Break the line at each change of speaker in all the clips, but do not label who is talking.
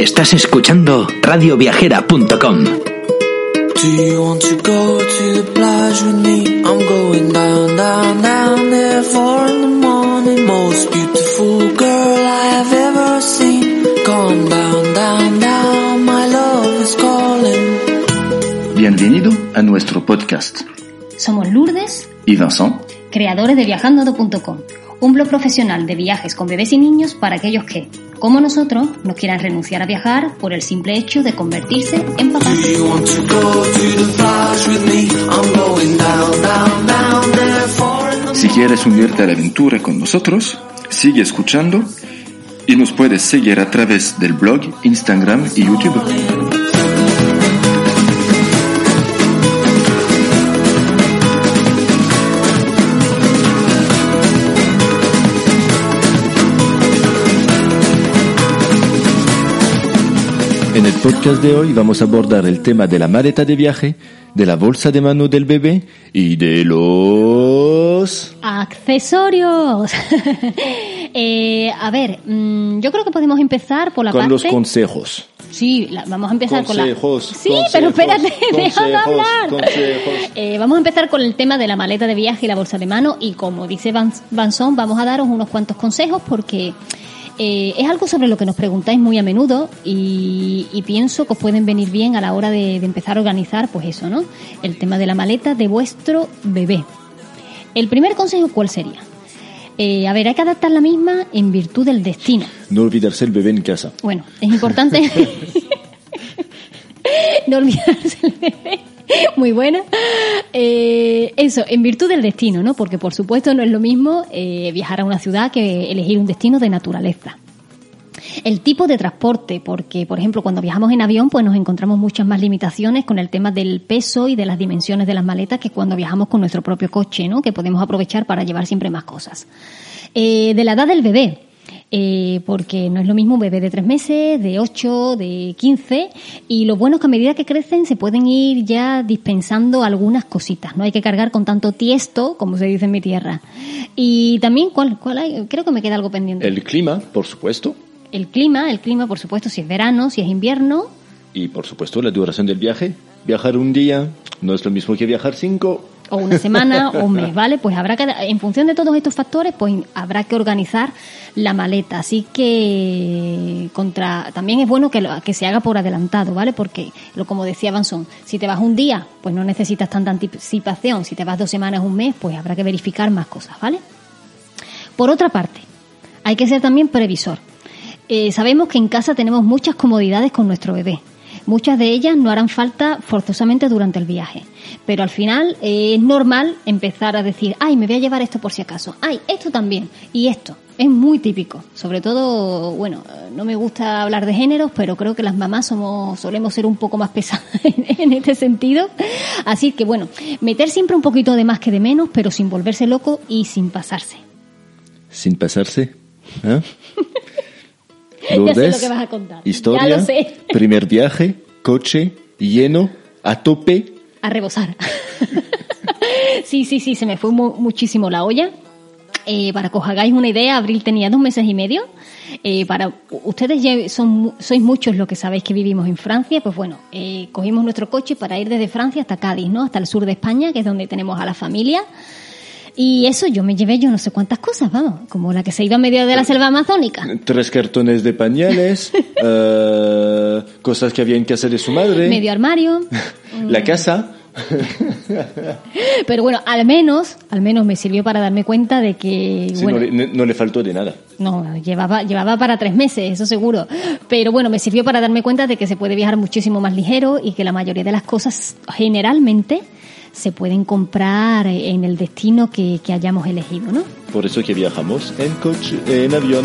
Estás escuchando radioviajera.com.
Do you want to go to the plage with me? I'm going down, down, down there four in the morning. Most beautiful girl I have ever seen. Come down, down, down, my love is calling.
Bienvenido a nuestro podcast.
Somos Lourdes,
Y Vincent,
creadores de viajando.com, un blog profesional de viajes con bebés y niños para aquellos que, como nosotros, no quieran renunciar a viajar por el simple hecho de convertirse en papás.
Si quieres unirte a la aventura con nosotros, sigue escuchando y nos puedes seguir a través del blog, Instagram y YouTube. En el podcast de hoy vamos a abordar el tema de la maleta de viaje, de la bolsa de mano del bebé y de los...
¡Accesorios! Eh, a ver, mm, yo creo que podemos empezar por la
con
parte...
los consejos.
Sí, la- vamos a empezar
Consejos,
con la... Sí,
consejos,
pero espérate, déjame hablar.
consejos.
Eh, vamos a empezar con el tema de la maleta de viaje y la bolsa de mano y como dice Van- Vanson, vamos a daros unos cuantos consejos porque eh, es algo sobre lo que nos preguntáis muy a menudo y, y pienso que os pueden venir bien a la hora de, de empezar a organizar, pues eso, ¿no? El tema de la maleta de vuestro bebé. El primer consejo, ¿cuál sería? Eh, a ver, hay que adaptar la misma en virtud del destino.
No olvidarse el bebé en casa.
Bueno, es importante no olvidarse el bebé. Muy buena. Eh, eso, en virtud del destino, ¿no? Porque por supuesto no es lo mismo eh, viajar a una ciudad que elegir un destino de naturaleza. El tipo de transporte, porque por ejemplo cuando viajamos en avión pues nos encontramos muchas más limitaciones con el tema del peso y de las dimensiones de las maletas que cuando viajamos con nuestro propio coche, ¿no? Que podemos aprovechar para llevar siempre más cosas. Eh, de la edad del bebé, eh, porque no es lo mismo un bebé de tres meses, de ocho, de quince, y lo bueno es que a medida que crecen se pueden ir ya dispensando algunas cositas, no hay que cargar con tanto tiesto, como se dice en mi tierra. Y también, ¿cuál, cuál hay? Creo que me queda algo pendiente.
El clima, por supuesto.
El clima, el clima, por supuesto, si es verano, si es invierno,
Y por supuesto la duración del viaje. Viajar un día no es lo mismo que viajar cinco.
o una semana o un mes, ¿vale? Pues habrá que, en función de todos estos factores, pues habrá que organizar la maleta. Así que contra, también es bueno que, lo- que se haga por adelantado, ¿vale? Porque, lo como decía Vanson, si te vas un día, pues no necesitas tanta anticipación. Si te vas dos semanas, un mes, pues habrá que verificar más cosas, ¿vale? Por otra parte, hay que ser también previsor. Eh, sabemos que en casa tenemos muchas comodidades con nuestro bebé. Muchas de ellas no harán falta forzosamente durante el viaje. Pero al final eh, es normal empezar a decir, ay, me voy a llevar esto por si acaso. Ay, esto también. Y esto. Es muy típico. Sobre todo, bueno, eh, no me gusta hablar de géneros, pero creo que las mamás somos, solemos ser un poco más pesadas en, en este sentido. Así que bueno, meter siempre un poquito de más que de menos, pero sin volverse loco y sin pasarse.
Sin pasarse. ¿eh?
Ya sé lo
Lourdes,
que vas a contar.
Historia.
Ya lo sé.
Primer viaje, coche, lleno, a tope.
a rebosar. sí, sí, sí, se me fue mu- muchísimo la olla. Eh, para que os hagáis una idea, Abril tenía dos meses y medio. Eh, para ustedes ya son, sois muchos los que sabéis que vivimos en Francia, pues bueno, eh, cogimos nuestro coche para ir desde Francia hasta Cádiz, ¿no? Hasta el sur de España, que es donde tenemos a la familia. Y eso yo me llevé yo no sé cuántas cosas, vamos, como la que se iba en medio de la selva amazónica.
Tres cartones de pañales, eh, cosas que habían que hacer de su madre,
Medio armario.
la casa.
Pero bueno, al menos, al menos me sirvió para darme cuenta de que,
Sí,
bueno,
no, le, no le faltó de nada.
No, llevaba, llevaba para tres meses, eso seguro. Pero bueno, me sirvió para darme cuenta de que se puede viajar muchísimo más ligero y que la mayoría de las cosas generalmente se pueden comprar en el destino que, que hayamos elegido, ¿no?
Por eso que viajamos en coche, en avión.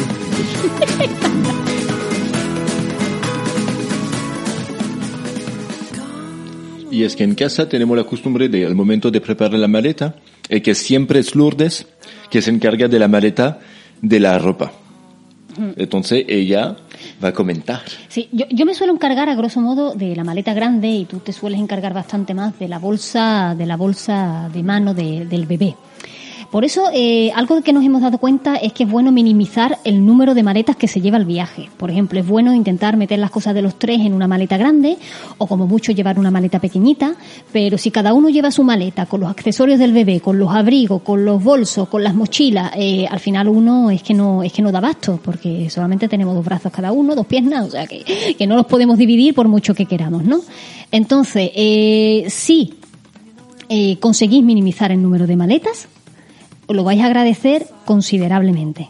Y es que en casa tenemos la costumbre de, al momento de preparar la maleta, y que siempre es Lourdes que se encarga de la maleta de la ropa. Entonces ella va a comentar.
Sí, yo, yo me suelo encargar a grosso modo de la maleta grande y tú te sueles encargar bastante más de la bolsa, de la bolsa de mano de- del bebé. Por eso, eh, algo que nos hemos dado cuenta es que es bueno minimizar el número de maletas que se lleva al viaje. Por ejemplo, es bueno intentar meter las cosas de los tres en una maleta grande o como mucho llevar una maleta pequeñita, pero si cada uno lleva su maleta con los accesorios del bebé, con los abrigos, con los bolsos, con las mochilas, eh, al final uno es que no es que no da basto porque solamente tenemos dos brazos cada uno, dos piernas, o sea que, que no los podemos dividir por mucho que queramos, ¿no? Entonces, eh, sí eh, conseguís minimizar el número de maletas, lo vais a agradecer considerablemente.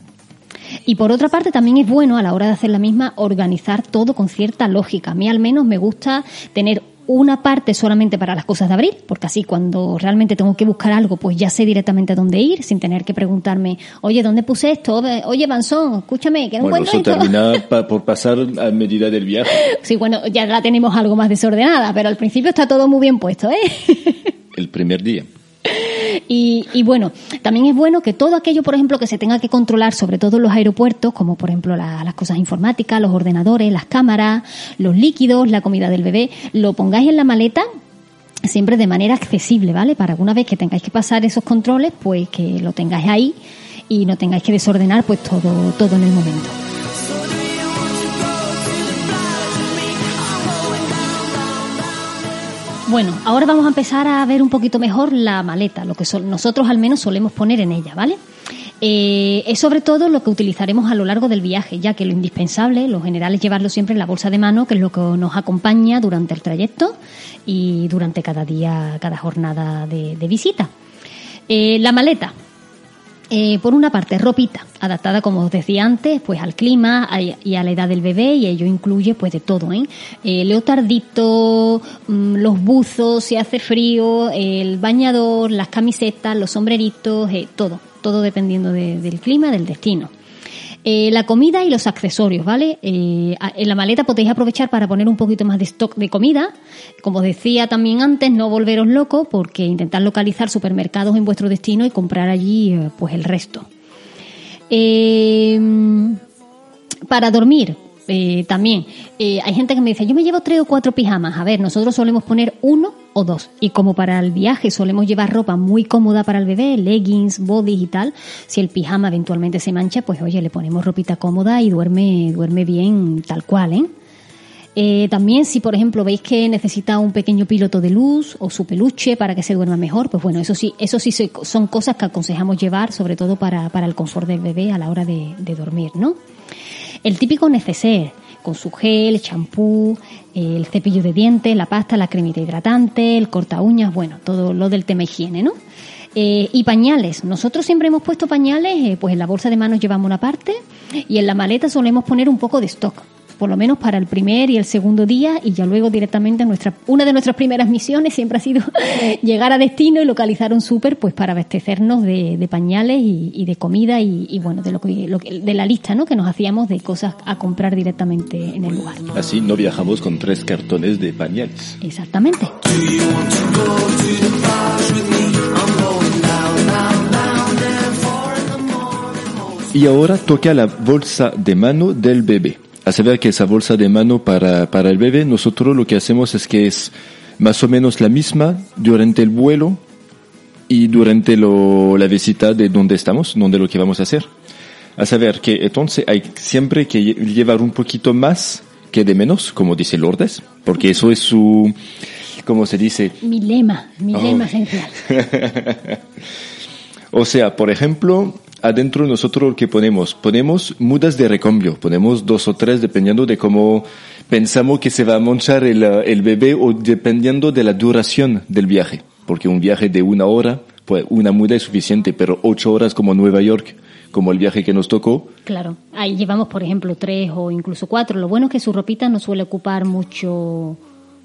Y por otra parte, también es bueno a la hora de hacer la misma organizar todo con cierta lógica. A mí al menos me gusta tener una parte solamente para las cosas de abril, porque así cuando realmente tengo que buscar algo, pues ya sé directamente dónde ir, sin tener que preguntarme, oye, ¿dónde puse esto? Oye, Banzón, escúchame, que no
Bueno,
encuentro
eso
esto.
termina pa- por pasar a medida del viaje.
Sí, bueno, ya la tenemos algo más desordenada, pero al principio está todo muy bien puesto, ¿eh?
El primer día.
Y, y bueno, también es bueno que todo aquello, por ejemplo, que se tenga que controlar, sobre todo en los aeropuertos, como por ejemplo la- las cosas informáticas, los ordenadores, las cámaras, los líquidos, la comida del bebé, lo pongáis en la maleta siempre de manera accesible, ¿vale? Para alguna vez que tengáis que pasar esos controles, pues que lo tengáis ahí y no tengáis que desordenar pues todo, todo en el momento. Bueno, ahora vamos a empezar a ver un poquito mejor la maleta, lo que sol- nosotros al menos solemos poner en ella, ¿vale? Eh, es sobre todo lo que utilizaremos a lo largo del viaje, ya que lo indispensable, lo general es llevarlo siempre en la bolsa de mano, que es lo que nos acompaña durante el trayecto y durante cada día, cada jornada de, de visita. Eh, la maleta, eh, por una parte, ropita, adaptada, como os decía antes, pues al clima y a la edad del bebé, y ello incluye pues de todo, ¿eh? Eh, leotardito, mm, los buzos, si hace frío, el bañador, las camisetas, los sombreritos, eh, todo, todo dependiendo de- del clima, del destino. Eh, la comida y los accesorios, ¿vale? Eh, en la maleta podéis aprovechar para poner un poquito más de stock de comida. Como os decía también antes, no volveros locos porque intentad localizar supermercados en vuestro destino y comprar allí eh, pues el resto. Para dormir, eh, también, eh, hay gente que me dice, yo me llevo tres o cuatro pijamas. A ver, nosotros solemos poner uno o dos. Y como para el viaje solemos llevar ropa muy cómoda para el bebé, leggings, bodies y tal, si el pijama eventualmente se mancha, pues oye, le ponemos ropita cómoda y duerme, duerme bien tal cual, ¿eh? Eh, también si por ejemplo veis que necesita un pequeño piloto de luz o su peluche para que se duerma mejor, pues bueno, eso sí, eso sí son cosas que aconsejamos llevar, sobre todo para, para el confort del bebé a la hora de dormir, ¿no? El típico neceser, con su gel, champú, el cepillo de dientes, la pasta, la cremita hidratante, el corta uñas, bueno, todo lo del tema higiene, ¿no? Eh, y pañales. Nosotros siempre hemos puesto pañales, eh, pues en la bolsa de manos llevamos una parte y en la maleta solemos poner un poco de stock, por lo menos para el primer y el segundo día y ya luego directamente nuestra una de nuestras primeras misiones siempre ha sido llegar a destino y localizar un súper pues para abastecernos de, de pañales y, y de comida y, y, bueno de lo que, lo que- de la lista ¿no? que nos hacíamos de cosas a comprar directamente en el lugar.
Así no viajamos con tres cartones de pañales.
Exactamente.
Y ahora toca la bolsa de mano del bebé. A saber que esa bolsa de mano para, para el bebé, nosotros lo que hacemos es que es más o menos la misma durante el vuelo y durante lo, la visita de donde estamos, donde lo que vamos a hacer. A saber que entonces hay siempre que lle- llevar un poquito más que de menos, como dice Lourdes, porque eso es su, ¿cómo se dice?
Mi lema, mi
Oh.
lema esencial.
O sea, por ejemplo, adentro nosotros lo que ponemos, ponemos mudas de recambio, ponemos dos o tres dependiendo de cómo pensamos que se va a manchar el, eh, el bebé o dependiendo de la duración del viaje. Porque un viaje de una hora, pues una muda es suficiente, pero ocho horas como Nueva York, como el viaje que nos tocó,
Claro, ahí llevamos, por ejemplo, tres o incluso cuatro. Lo bueno es que su ropita no suele ocupar mucho,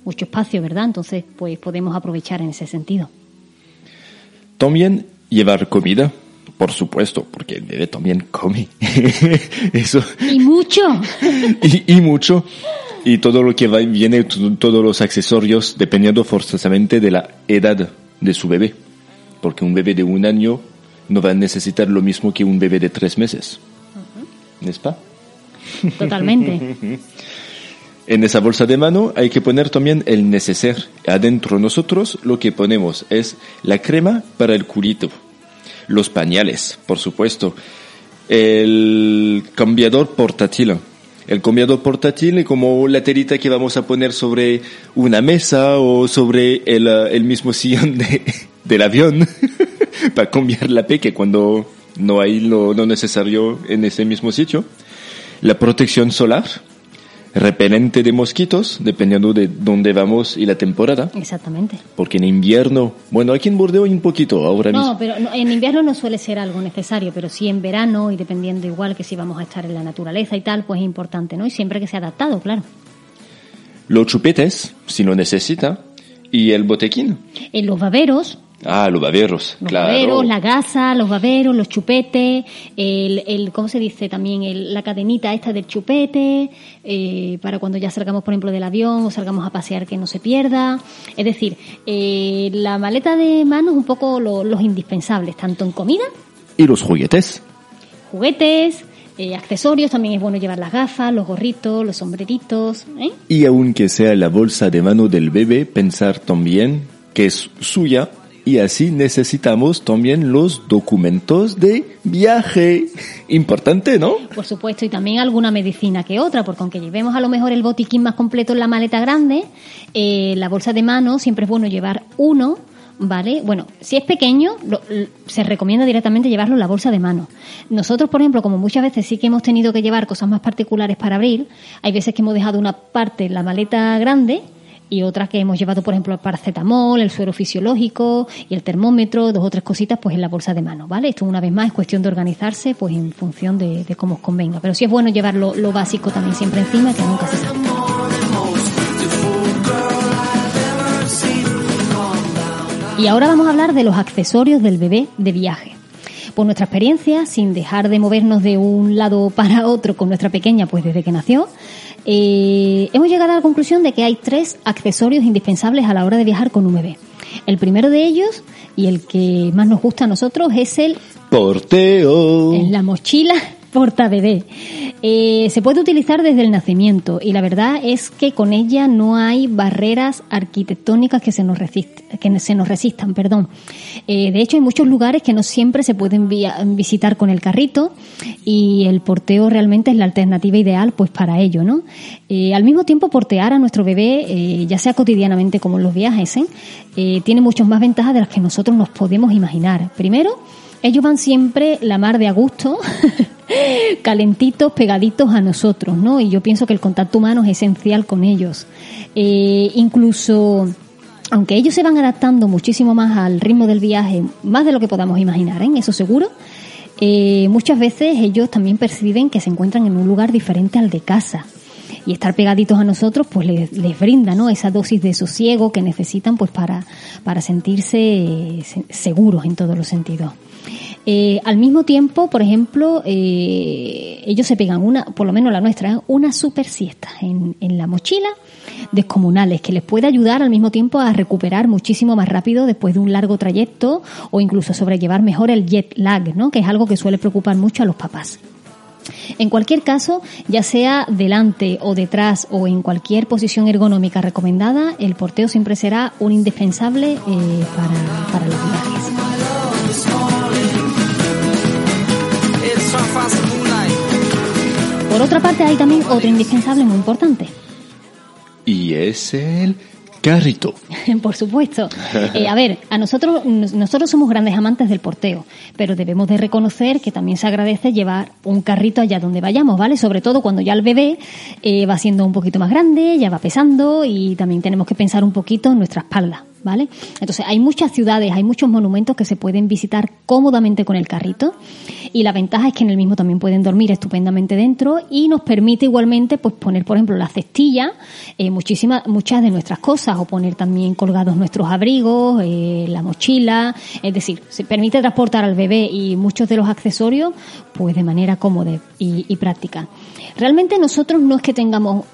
mucho espacio, ¿verdad? Entonces, pues podemos aprovechar en ese sentido.
También llevar comida, por supuesto, porque el bebé también come. Eso.
Y mucho.
y, y mucho. Y todo lo que va, viene, t- todos los accesorios, dependiendo forzosamente de la edad de su bebé. Porque un bebé de un año no va a necesitar lo mismo que un bebé de tres meses. ¿No es pa?
Totalmente.
En esa bolsa de mano hay que poner también el neceser. Adentro nosotros lo que ponemos es la crema para el culito, los pañales, por supuesto, el cambiador portátil. El cambiador portátil es como la telita que vamos a poner sobre una mesa o sobre el, eh, el mismo sillón de, del avión para cambiar la peque cuando no hay lo, lo necesario en ese mismo sitio. La protección solar, repelente de mosquitos, dependiendo de dónde vamos y la temporada.
Exactamente.
Porque en invierno, bueno, aquí en Bordeaux hay un poquito ahora mismo.
No, pero en invierno no suele ser algo necesario, pero sí en verano y dependiendo igual que si vamos a estar en la naturaleza y tal, pues es importante, ¿no? Y siempre que sea adaptado, claro.
Los chupetes, si lo necesita, y el botequín.
En los baberos,
Ah, los baberos,
los
claro.
baberos, la gasa, los baberos, los chupetes, el, el ¿cómo se dice? También el- la cadenita esta del chupete, eh, para cuando ya salgamos, por ejemplo, del avión o salgamos a pasear que no se pierda. Es decir, eh, la maleta de mano es un poco lo- los indispensables, tanto en comida,
Y los juguetes.
juguetes, eh, accesorios, también es bueno llevar las gafas, los gorritos, los sombreritos.
Y aunque sea la bolsa de mano del bebé, pensar también que es suya y así necesitamos también los documentos de viaje. Importante, ¿no?
Por supuesto, y también alguna medicina que otra, porque aunque llevemos a lo mejor el botiquín más completo en la maleta grande, eh, la bolsa de mano siempre es bueno llevar uno, ¿vale? Bueno, si es pequeño, lo- se recomienda directamente llevarlo en la bolsa de mano. Nosotros, por ejemplo, como muchas veces sí que hemos tenido que llevar cosas más particulares para abrir, hay veces que hemos dejado una parte en la maleta grande y otras que hemos llevado, por ejemplo, el paracetamol, el suero fisiológico y el termómetro, dos o tres cositas, pues en la bolsa de mano, ¿vale? Esto una vez más es cuestión de organizarse, pues en función de, de cómo os convenga. Pero sí es bueno llevar lo, básico también siempre encima, que nunca se sabe. Y ahora vamos a hablar de los accesorios del bebé de viaje. Por nuestra experiencia, sin dejar de movernos de un lado para otro con nuestra pequeña, pues desde que nació, eh, hemos llegado a la conclusión de que hay tres accesorios indispensables a la hora de viajar con un bebé. El primero de ellos, y el que más nos gusta a nosotros, es el
Porteo.
en la mochila porta bebé. Eh, se puede utilizar desde el nacimiento y la verdad es que con ella no hay barreras arquitectónicas que se nos, resist- que se nos resistan. Perdón. Eh, de hecho, hay muchos lugares que no siempre se pueden visitar con el carrito y el porteo realmente es la alternativa ideal pues para ello. ¿no? Eh, al mismo tiempo, portear a nuestro bebé, eh, ya sea cotidianamente como en los viajes, tiene muchas más ventajas de las que nosotros nos podemos imaginar. Primero, ellos van siempre la mar de a gusto, calentitos, pegaditos a nosotros, ¿no? Y yo pienso que el contacto humano es esencial con ellos. Eh, incluso, aunque ellos se van adaptando muchísimo más al ritmo del viaje, más de lo que podamos imaginar, ¿eh? Eso seguro. eh, muchas veces ellos también perciben que se encuentran en un lugar diferente al de casa y estar pegaditos a nosotros pues les, les brinda ¿no? esa dosis de sosiego que necesitan pues para, para sentirse eh, se- seguros en todos los sentidos. Eh, al mismo tiempo, por ejemplo, eh, ellos se pegan una, por lo menos la nuestra, una super siesta en, la mochila descomunales que les puede ayudar al mismo tiempo a recuperar muchísimo más rápido después de un largo trayecto o incluso sobrellevar mejor el jet lag, ¿no? que es algo que suele preocupar mucho a los papás. En cualquier caso, ya sea delante o detrás o en cualquier posición ergonómica recomendada, el porteo siempre será un indispensable eh, para los viajes. Por otra parte, hay también otro indispensable muy importante.
Y es el carrito.
Por supuesto. Eh, a ver, a nosotros nos- nosotros somos grandes amantes del porteo, pero debemos de reconocer que también se agradece llevar un carrito allá donde vayamos, ¿vale? Sobre todo cuando ya el bebé eh, va siendo un poquito más grande, ya va pesando y también tenemos que pensar un poquito en nuestra espalda, ¿vale? Entonces, hay muchas ciudades, hay muchos monumentos que se pueden visitar cómodamente con el carrito y la ventaja es que en el mismo también pueden dormir estupendamente dentro y nos permite igualmente pues poner, por ejemplo, la cestilla, eh, muchísimas, muchas de nuestras cosas o poner también colgados nuestros abrigos, eh, la mochila, es decir, se permite transportar al bebé y muchos de los accesorios pues de manera cómoda y, práctica. Realmente nosotros no es que tengamos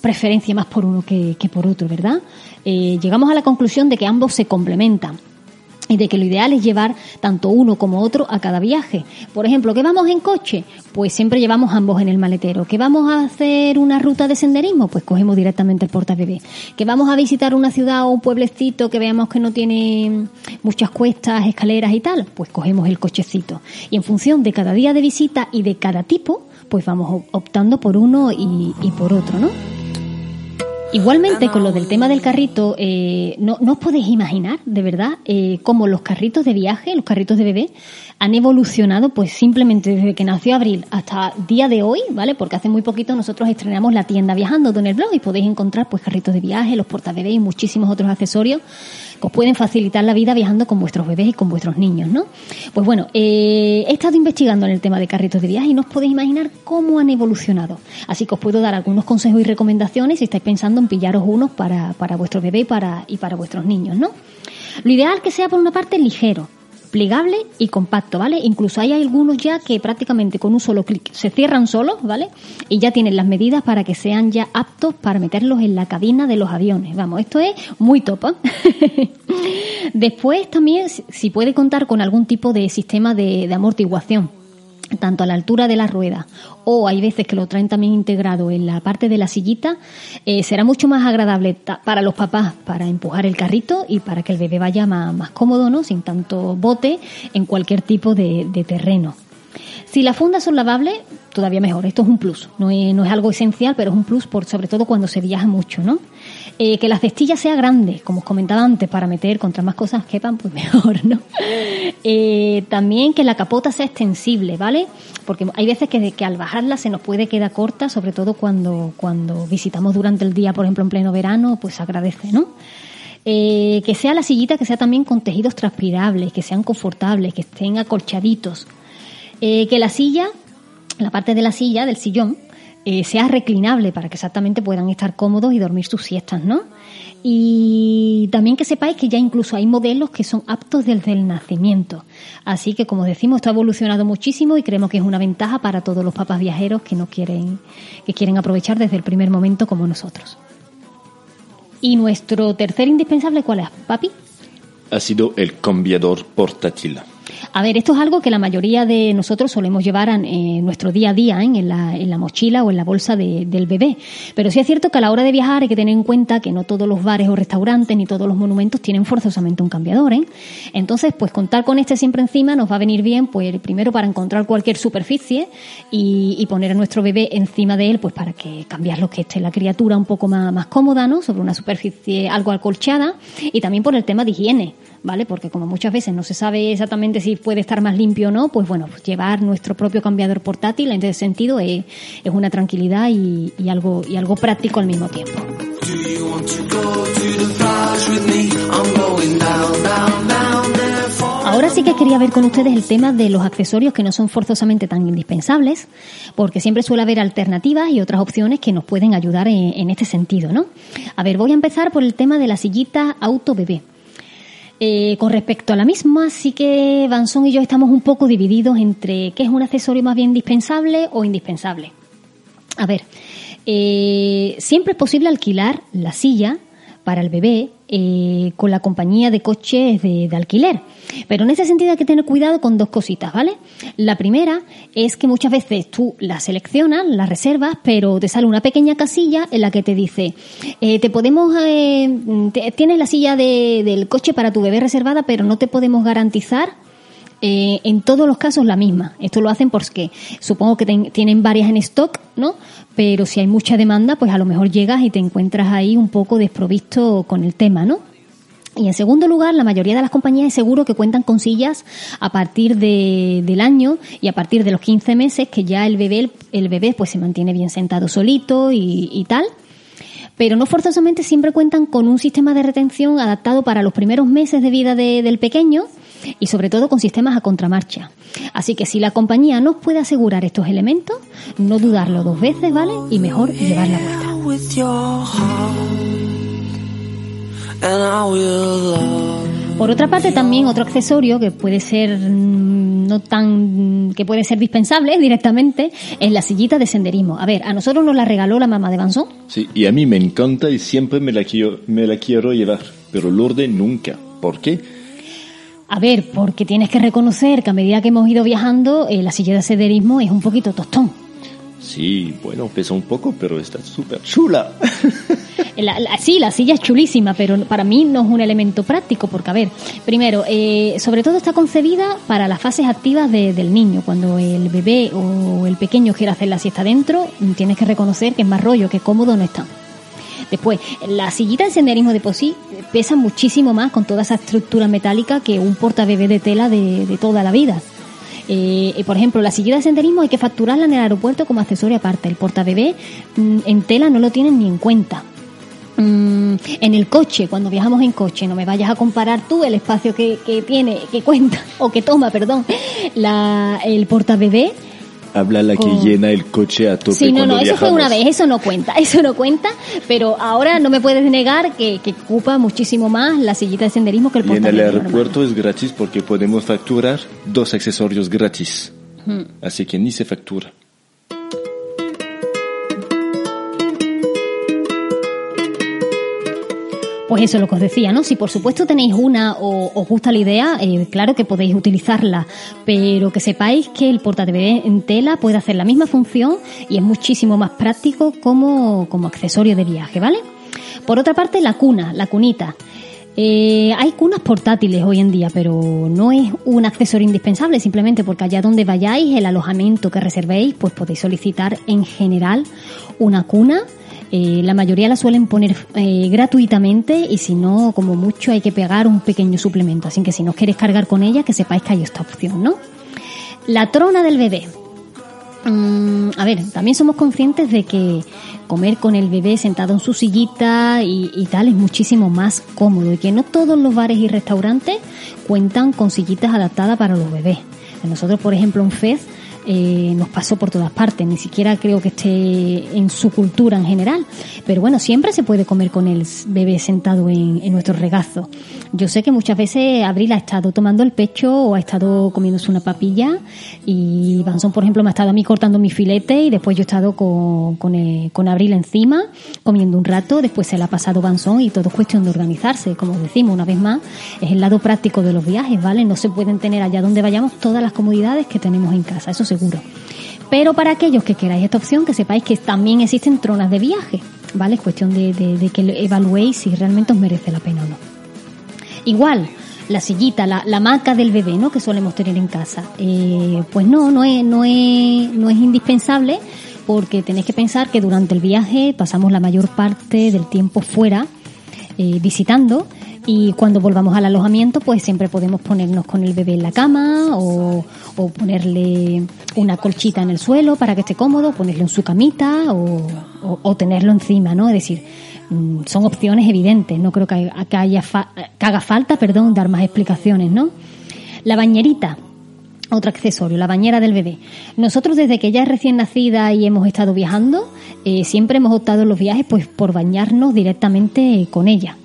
preferencia más por uno que, que por otro, ¿verdad? Eh, llegamos a la conclusión de que ambos se complementan y de que lo ideal es llevar tanto uno como otro a cada viaje. Por ejemplo, ¿que vamos en coche? Pues siempre llevamos ambos en el maletero. ¿Que vamos a hacer una ruta de senderismo? Pues cogemos directamente el portabebé. ¿Que vamos a visitar una ciudad o un pueblecito que veamos que no tiene muchas cuestas, escaleras y tal? Pues cogemos el cochecito. Y en función de cada día de visita y de cada tipo, pues vamos optando por uno y por otro, ¿no? Igualmente, con lo del tema del carrito, eh, no, no os podéis imaginar, de verdad, eh, cómo los carritos de viaje, los carritos de bebé, han evolucionado, pues simplemente desde que nació Abril hasta día de hoy, ¿vale? Porque hace muy poquito nosotros estrenamos la tienda Viajando en el blog y podéis encontrar, pues, carritos de viaje, los portabebés y muchísimos otros accesorios os pueden facilitar la vida viajando con vuestros bebés y con vuestros niños, ¿no? Pues bueno, eh, he estado investigando en el tema de carritos de viaje y no os podéis imaginar cómo han evolucionado. Así que os puedo dar algunos consejos y recomendaciones si estáis pensando en pillaros unos para, para vuestro bebé y para, y para vuestros niños, ¿no? Lo ideal es que sea por una parte ligero, plegable y compacto, ¿vale? Incluso hay algunos ya que prácticamente con un solo clic se cierran solos, ¿vale? Y ya tienen las medidas para que sean ya aptos para meterlos en la cabina de los aviones. Vamos, esto es muy top. ¿eh? Después también si puede contar con algún tipo de sistema de amortiguación tanto a la altura de la rueda o hay veces que lo traen también integrado en la parte de la sillita, eh, será mucho más agradable para los papás para empujar el carrito y para que el bebé vaya más, más cómodo, ¿no? Sin tanto bote en cualquier tipo de, de terreno. Si las fundas son lavables, todavía mejor. Esto es un plus. No es, no es algo esencial, pero es un plus por, sobre todo cuando se viaja mucho, ¿no? Eh, que la cestilla sea grande, como os comentaba antes, para meter contra más cosas quepan, pues mejor, ¿no? Eh, también que la capota sea extensible, ¿vale? Porque hay veces que, que al bajarla se nos puede quedar corta, sobre todo cuando, cuando visitamos durante el día, por ejemplo, en pleno verano, pues se agradece, ¿no? Eh, que sea la sillita que sea también con tejidos transpirables, que sean confortables, que estén acolchaditos. Eh, que la silla, la parte de la silla, del sillón, eh, sea reclinable para que exactamente puedan estar cómodos y dormir sus siestas, ¿no? Y también que sepáis que ya incluso hay modelos que son aptos desde el nacimiento. Así que, como decimos, esto ha evolucionado muchísimo y creemos que es una ventaja para todos los papás viajeros que no quieren, que quieren aprovechar desde el primer momento como nosotros. Y nuestro tercer indispensable, ¿cuál es, papi?
Ha sido el cambiador portátil.
A ver, esto es algo que la mayoría de nosotros solemos llevar en eh, nuestro día a día, ¿eh? en, la, en, la, mochila o en la bolsa de, del bebé. Pero sí es cierto que a la hora de viajar hay que tener en cuenta que no todos los bares o restaurantes ni todos los monumentos tienen forzosamente un cambiador. ¿eh? Entonces, pues contar con este siempre encima nos va a venir bien, pues primero para encontrar cualquier superficie y, poner a nuestro bebé encima de él, pues para que cambiar lo que esté la criatura un poco más, más cómoda, ¿no? Sobre una superficie algo acolchada y también por el tema de higiene. ¿vale? Porque como muchas veces no se sabe exactamente si puede estar más limpio o no, pues bueno, pues llevar nuestro propio cambiador portátil en ese sentido es, es una tranquilidad y, y, algo, y algo práctico al mismo tiempo. Ahora sí que quería ver con ustedes el tema de los accesorios que no son forzosamente tan indispensables, porque siempre suele haber alternativas y otras opciones que nos pueden ayudar en, en este sentido, ¿no? A ver, voy a empezar por el tema de la sillita auto bebé. Eh, con respecto a la misma, sí que Banson y yo estamos un poco divididos entre qué es un accesorio más bien indispensable o indispensable. A ver, eh, siempre es posible alquilar la silla para el bebé eh, con la compañía de coches de, alquiler. Pero en ese sentido hay que tener cuidado con dos cositas, ¿vale? La primera es que muchas veces tú la seleccionas, la reservas, pero te sale una pequeña casilla en la que te dice, eh, te podemos, eh, tienes la silla de, del coche para tu bebé reservada, pero no te podemos garantizar en todos los casos la misma. Esto lo hacen porque supongo que tienen varias en stock, ¿no? Pero si hay mucha demanda, pues a lo mejor llegas y te encuentras ahí un poco desprovisto con el tema, ¿no? Y en segundo lugar, la mayoría de las compañías seguro que cuentan con sillas a partir de, del año y a partir de los 15 meses que ya el bebé, el bebé pues se mantiene bien sentado solito y, y tal pero no forzosamente siempre cuentan con un sistema de retención adaptado para los primeros meses de vida de, del pequeño y sobre todo con sistemas a contramarcha. Así que si la compañía nos puede asegurar estos elementos, no dudarlo dos veces, ¿vale? Y mejor llevar la vuelta. Por otra parte, también otro accesorio que puede ser mm, no tan que puede ser dispensable directamente es la sillita de senderismo. A ver, a nosotros nos la regaló la mamá de Banzón.
Sí, y a mí me encanta y siempre me la quiero, me la quiero llevar, pero Lourdes nunca. ¿Por qué?
A ver, porque tienes que reconocer que a medida que hemos ido viajando, eh, la silla de senderismo es un poquito tostón.
Sí, bueno, pesa un poco, pero está súper chula.
La- la- sí, la silla es chulísima, pero para mí no es un elemento práctico, porque, a ver, primero, eh, sobre todo está concebida para las fases activas de- del niño. Cuando el bebé o el pequeño quiere hacer la siesta dentro, tienes que reconocer que es más rollo, que cómodo no está. Después, la sillita de senderismo de por sí pesa muchísimo más con toda esa estructura metálica que un portabebé de tela de, de toda la vida. Eh, eh, por ejemplo, la sillita de senderismo hay que facturarla en el aeropuerto como accesorio aparte. El portabebé mm, en tela no lo tienen ni en cuenta. Mm, en el coche, cuando viajamos en coche, no me vayas a comparar tú el espacio que, que tiene, que cuenta, o que toma, perdón, la, el portabebé
Habla la que
Con-
llena el coche a tope
Sí, no,
cuando
no, eso fue una vez, eso no cuenta, eso no cuenta, pero ahora no me puedes negar que, que ocupa muchísimo más la sillita de senderismo que el
Y en el
portabebé normal.
aeropuerto es gratis porque podemos facturar dos accesorios gratis.
Hmm.
Así que ni se factura.
Pues eso es lo que os decía, ¿no? Si por supuesto tenéis una o os gusta la idea, eh, claro que podéis utilizarla, pero que sepáis que el portabebé en tela puede hacer la misma función y es muchísimo más práctico como, como accesorio de viaje, ¿vale? Por otra parte, la cuna, la cunita. Eh, hay cunas portátiles hoy en día, pero no es un accesorio indispensable, simplemente porque allá donde vayáis, el alojamiento que reservéis, pues podéis solicitar en general una cuna. Eh, la mayoría la suelen poner eh, gratuitamente y si no, como mucho, hay que pegar un pequeño suplemento. Así que si no queréis cargar con ella, que sepáis que hay esta opción, ¿no? La trona del bebé. Mm, a ver, también somos conscientes de que comer con el bebé sentado en su sillita y, y tal es muchísimo más cómodo y que no todos los bares y restaurantes cuentan con sillitas adaptadas para los bebés. Nosotros, por ejemplo, un FED eh, nos pasó por todas partes, ni siquiera creo que esté en su cultura en general. Pero bueno, siempre se puede comer con el bebé sentado en, en nuestro regazo. Yo sé que muchas veces Abril ha estado tomando el pecho o ha estado comiéndose una papilla y Banson, por ejemplo, me ha estado a mí cortando mi filete y después yo he estado con, con, eh, con Abril encima comiendo un rato, después se la ha pasado Banson y todo es cuestión de organizarse. Como decimos una vez más, es el lado práctico de los viajes, ¿vale? No se pueden tener allá donde vayamos todas las comodidades que tenemos en casa, eso seguro. Pero para aquellos que queráis esta opción, que sepáis que también existen tronas de viaje, ¿vale? Es cuestión de, de- de que evaluéis si realmente os merece la pena o no. Igual, la sillita, la, la hamaca del bebé, ¿no? Que solemos tener en casa. Eh, pues no, no es, no es, no es indispensable porque tenéis que pensar que durante el viaje pasamos la mayor parte del tiempo fuera eh, visitando y cuando volvamos al alojamiento pues siempre podemos ponernos con el bebé en la cama o, o ponerle una colchita en el suelo para que esté cómodo, ponerle en su camita o, o- o tenerlo encima, ¿no? Es decir, son opciones evidentes, no creo que, haya- fa- que haga falta, perdón, dar más explicaciones, ¿no? La bañerita, otro accesorio, la bañera del bebé. Nosotros desde que ella es recién nacida y hemos estado viajando, eh, siempre hemos optado en los viajes pues por bañarnos directamente con ella.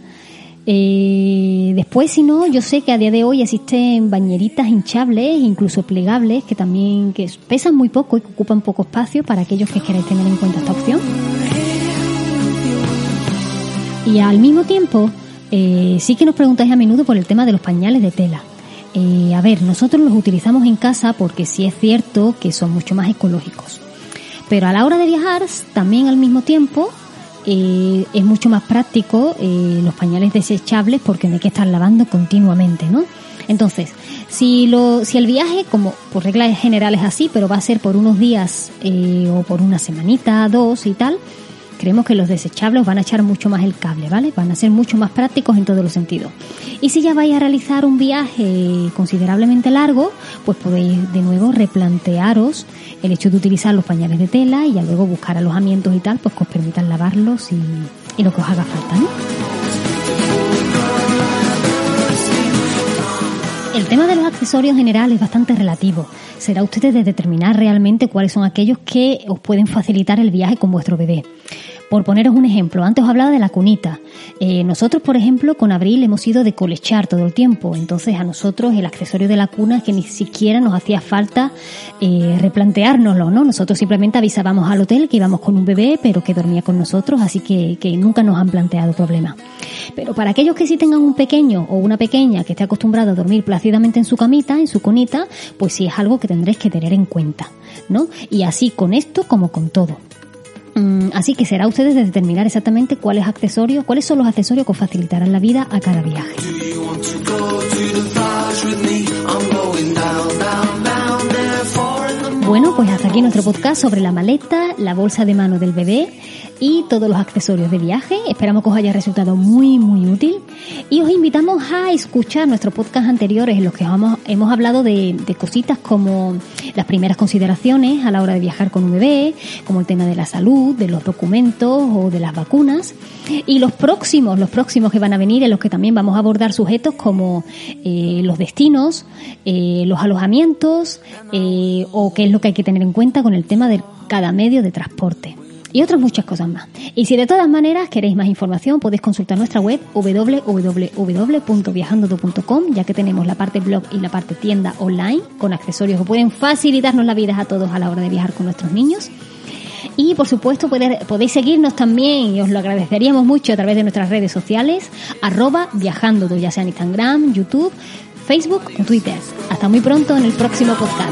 Eh, después, si no, yo sé que a día de hoy existen bañeritas hinchables, incluso plegables, que también que pesan muy poco y que ocupan poco espacio para aquellos que queráis tener en cuenta esta opción. Y al mismo tiempo, eh, sí que nos preguntáis a menudo por el tema de los pañales de tela. Eh, a ver, nosotros los utilizamos en casa porque sí es cierto que son mucho más ecológicos. Pero a la hora de viajar, también al mismo tiempo, eh, es mucho más práctico eh, los pañales desechables porque no hay que estar lavando continuamente, ¿no? Entonces, si, lo, si el viaje, como por reglas generales así, pero va a ser por unos días eh, o por una semanita, dos y tal, creemos que los desechables van a echar mucho más el cable, ¿vale? Van a ser mucho más prácticos en todos los sentidos. Y si ya vais a realizar un viaje considerablemente largo, pues podéis de nuevo replantearos el hecho de utilizar los pañales de tela y ya luego buscar alojamientos y tal, pues que os permitan lavarlos y, y lo que os haga falta, ¿no? El tema de los accesorios en general es bastante relativo. Será ustedes de determinar realmente cuáles son aquellos que os pueden facilitar el viaje con vuestro bebé. Por poneros un ejemplo, antes os hablaba de la cunita. Eh, nosotros, por ejemplo, con Abril hemos ido de colechar todo el tiempo. Entonces, a nosotros el accesorio de la cuna es que ni siquiera nos hacía falta eh, replanteárnoslo, ¿no? Nosotros simplemente avisábamos al hotel que íbamos con un bebé, pero que dormía con nosotros, así que, que nunca nos han planteado problemas. Pero para aquellos que sí tengan un pequeño o una pequeña que esté acostumbrado a dormir plácidamente en su camita, en su cunita, pues sí es algo que tendréis que tener en cuenta, ¿no? Y así con esto como con todo. Mm, Así que será ustedes de determinar exactamente cuáles accesorios, cuáles son los accesorios que os facilitarán la vida a cada viaje. Bueno, pues hasta aquí nuestro podcast sobre la maleta, la bolsa de mano del bebé y todos los accesorios de viaje. Esperamos que os haya resultado muy, muy útil. Y os invitamos a escuchar nuestros podcasts anteriores en los que hemos, hemos hablado de, de cositas como las primeras consideraciones a la hora de viajar con un bebé, como el tema de la salud, de los documentos o de las vacunas. Y los próximos, los próximos que van a venir, en los que también vamos a abordar sujetos como eh, los destinos, eh, los alojamientos eh, o qué es lo que hay que tener en cuenta con el tema de cada medio de transporte y otras muchas cosas más. Y si de todas maneras queréis más información, podéis consultar nuestra web www.viajandodo.com, ya que tenemos la parte blog y la parte tienda online con accesorios que pueden facilitarnos la vida a todos a la hora de viajar con nuestros niños. Y por supuesto poder- podéis seguirnos también y os lo agradeceríamos mucho a través de nuestras redes sociales, arroba viajando, ya sea en Instagram, YouTube, Facebook o Twitter. Hasta muy pronto en el próximo podcast.